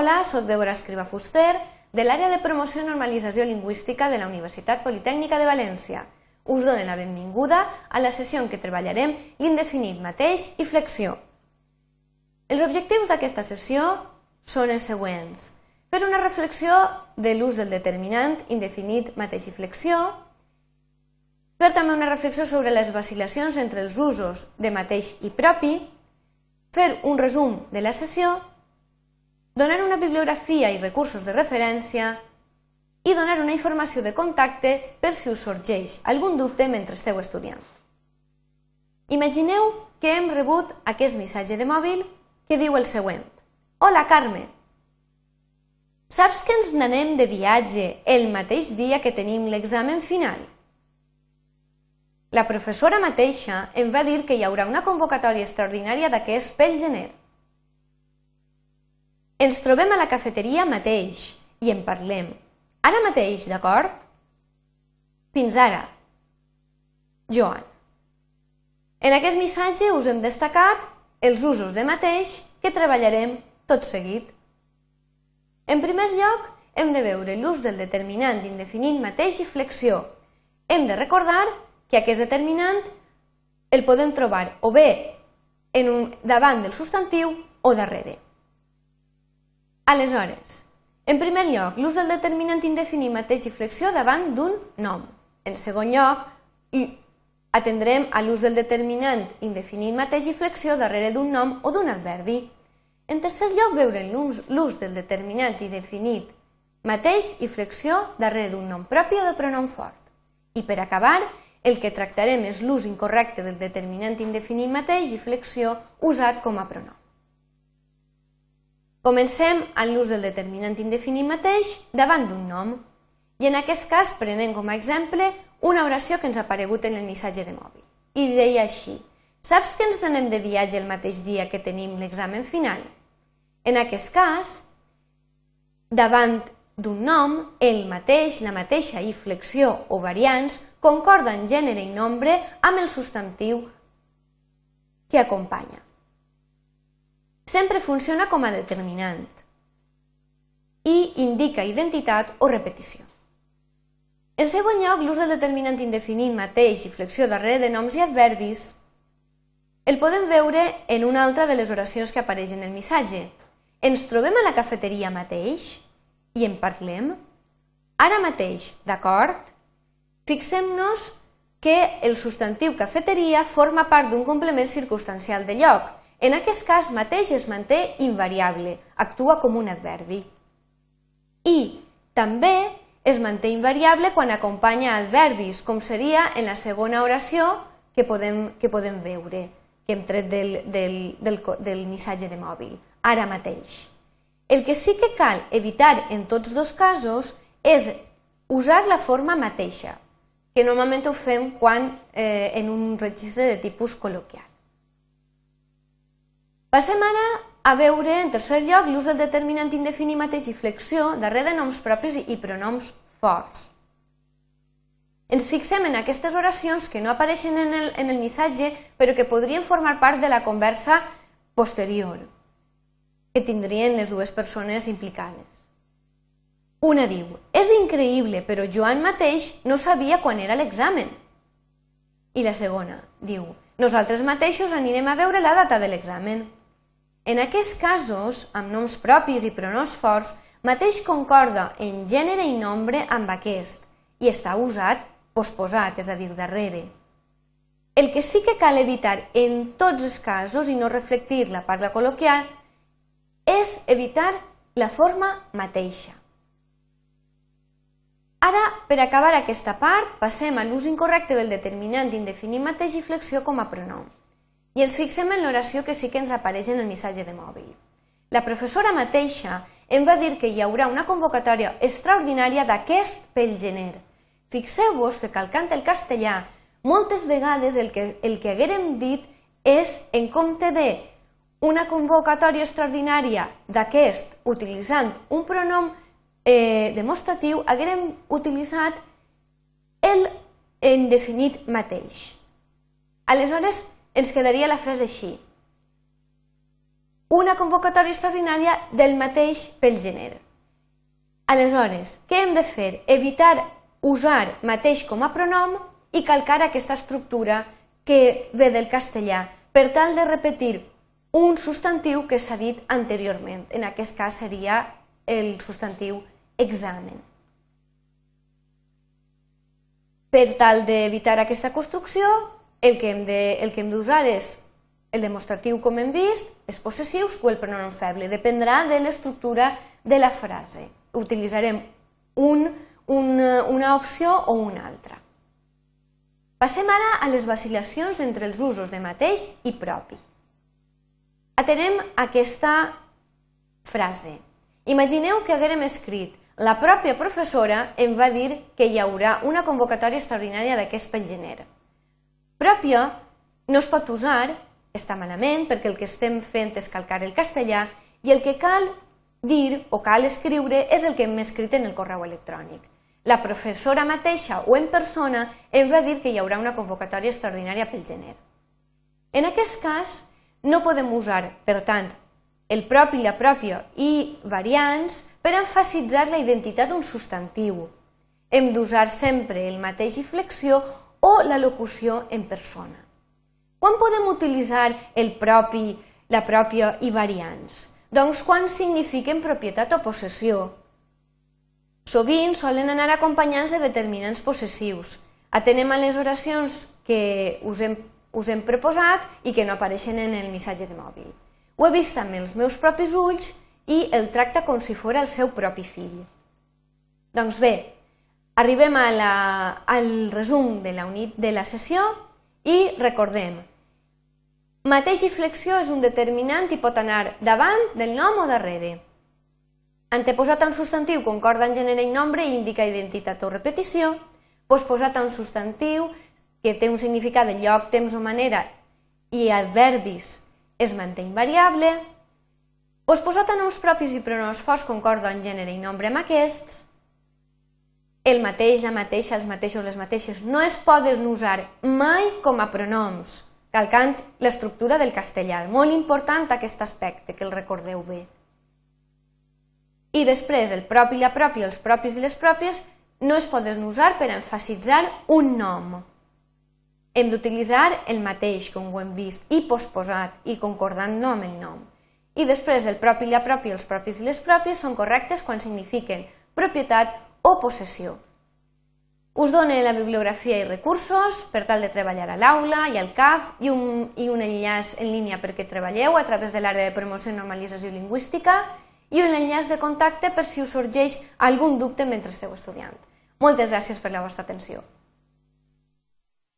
Hola, sóc Débora Escriba Fuster, de l'àrea de promoció i normalització lingüística de la Universitat Politècnica de València. Us dono la benvinguda a la sessió en què treballarem l'indefinit mateix i flexió. Els objectius d'aquesta sessió són els següents. Fer una reflexió de l'ús del determinant indefinit mateix i flexió, fer també una reflexió sobre les vacil·lacions entre els usos de mateix i propi, fer un resum de la sessió donar una bibliografia i recursos de referència i donar una informació de contacte per si us sorgeix algun dubte mentre esteu estudiant. Imagineu que hem rebut aquest missatge de mòbil que diu el següent. Hola, Carme. Saps que ens n'anem de viatge el mateix dia que tenim l'examen final? La professora mateixa em va dir que hi haurà una convocatòria extraordinària d'aquest pel gener. Ens trobem a la cafeteria mateix i en parlem. Ara mateix, d'acord? Fins ara. Joan. En aquest missatge us hem destacat els usos de mateix que treballarem tot seguit. En primer lloc, hem de veure l'ús del determinant indefinit mateix i flexió. Hem de recordar que aquest determinant el podem trobar o bé en un, davant del substantiu o darrere. Aleshores, en primer lloc, l'ús del determinant indefinit mateix i flexió davant d'un nom. En segon lloc, atendrem a l'ús del determinant indefinit mateix i flexió darrere d'un nom o d'un adverbi. En tercer lloc, veure l'ús del determinant indefinit mateix i flexió darrere d'un nom propi o de pronom fort. I per acabar, el que tractarem és l'ús incorrecte del determinant indefinit mateix i flexió usat com a pronom. Comencem amb l'ús del determinant indefinit mateix davant d'un nom i en aquest cas prenem com a exemple una oració que ens ha aparegut en el missatge de mòbil. I deia així, saps que ens anem de viatge el mateix dia que tenim l'examen final? En aquest cas, davant d'un nom, el mateix, la mateixa i flexió o variants concorden gènere i nombre amb el substantiu que acompanya sempre funciona com a determinant i indica identitat o repetició. En segon lloc, l'ús del determinant indefinit mateix i flexió darrere de noms i adverbis el podem veure en una altra de les oracions que apareix en el missatge. Ens trobem a la cafeteria mateix i en parlem? Ara mateix, d'acord? Fixem-nos que el substantiu cafeteria forma part d'un complement circumstancial de lloc en aquest cas mateix es manté invariable, actua com un adverbi. I també es manté invariable quan acompanya adverbis, com seria en la segona oració que podem, que podem veure, que hem tret del, del, del, del missatge de mòbil, ara mateix. El que sí que cal evitar en tots dos casos és usar la forma mateixa, que normalment ho fem quan eh, en un registre de tipus col·loquial. Passem ara a veure, en tercer lloc, l'ús del determinant indefinit mateix i flexió darrere de noms propis i pronoms forts. Ens fixem en aquestes oracions que no apareixen en el, en el missatge, però que podrien formar part de la conversa posterior que tindrien les dues persones implicades. Una diu, és increïble, però Joan mateix no sabia quan era l'examen. I la segona diu, nosaltres mateixos anirem a veure la data de l'examen. En aquests casos, amb noms propis i pronoms forts, mateix concorda en gènere i nombre amb aquest i està usat posposat, és a dir, darrere. El que sí que cal evitar en tots els casos i no reflectir la parla col·loquial és evitar la forma mateixa. Ara, per acabar aquesta part, passem a l'ús incorrecte del determinant indefinit mateix i flexió com a pronom. I ens fixem en l'oració que sí que ens apareix en el missatge de mòbil. La professora mateixa em va dir que hi haurà una convocatòria extraordinària d'aquest pel gener. Fixeu-vos que calcant el castellà, moltes vegades el que, el que haguérem dit és, en compte de una convocatòria extraordinària d'aquest utilitzant un pronom eh, demostratiu, haguérem utilitzat el indefinit mateix. Aleshores, ens quedaria la frase així. una convocatòria extraordinària del mateix pel gener. Aleshores, què hem de fer? Evitar usar mateix com a pronom i calcar aquesta estructura que ve del castellà per tal de repetir un substantiu que s'ha dit anteriorment. En aquest cas seria el substantiu examen. Per tal d'evitar aquesta construcció, el que hem d'usar és el demostratiu, com hem vist, és possessius o el pronom feble. Dependrà de l'estructura de la frase. Utilitzarem un, un, una opció o una altra. Passem ara a les vacil·lacions entre els usos de mateix i propi. Atenem aquesta frase. Imagineu que haguérem escrit la pròpia professora em va dir que hi haurà una convocatòria extraordinària d'aquest pel gener. Pròpia no es pot usar, està malament, perquè el que estem fent és calcar el castellà i el que cal dir o cal escriure és el que hem escrit en el correu electrònic. La professora mateixa o en persona em va dir que hi haurà una convocatòria extraordinària pel gener. En aquest cas, no podem usar, per tant, el propi, la pròpia i variants per enfasitzar la identitat d'un substantiu. Hem d'usar sempre el mateix i flexió o la locució en persona. Quan podem utilitzar el propi, la pròpia i variants? Doncs quan signifiquen propietat o possessió, Sovint solen anar acompanyants de determinants possessius. Atenem a les oracions que us hem, us hem proposat i que no apareixen en el missatge de mòbil. Ho he vist amb els meus propis ulls i el tracta com si fos el seu propi fill. Doncs bé, arribem a la, al resum de la, unit, de la sessió i recordem, mateix i flexió és un determinant i pot anar davant del nom o darrere. Anteposat a un substantiu concorda en gènere i nombre i indica identitat o repetició. Posposat a un substantiu que té un significat de lloc, temps o manera i adverbis es manté invariable. Posposat a noms propis i pronoms forts concorda en gènere i nombre amb aquests. El mateix, la mateixa, els mateixos, les mateixes no es poden usar mai com a pronoms, calcant l'estructura del castellà. Molt important aquest aspecte, que el recordeu bé. I després el propi, la pròpia, els propis i les pròpies no es poden usar per enfasitzar un nom. Hem d'utilitzar el mateix, com ho hem vist, i posposat i concordant nom el nom. I després el propi, la pròpia, els propis i les pròpies són correctes quan signifiquen propietat o possessió. Us dono la bibliografia i recursos per tal de treballar a l'aula i al CAF i un, i un enllaç en línia perquè treballeu a través de l'àrea de promoció i normalització lingüística i un enllaç de contacte per si us sorgeix algun dubte mentre esteu estudiant. Moltes gràcies per la vostra atenció.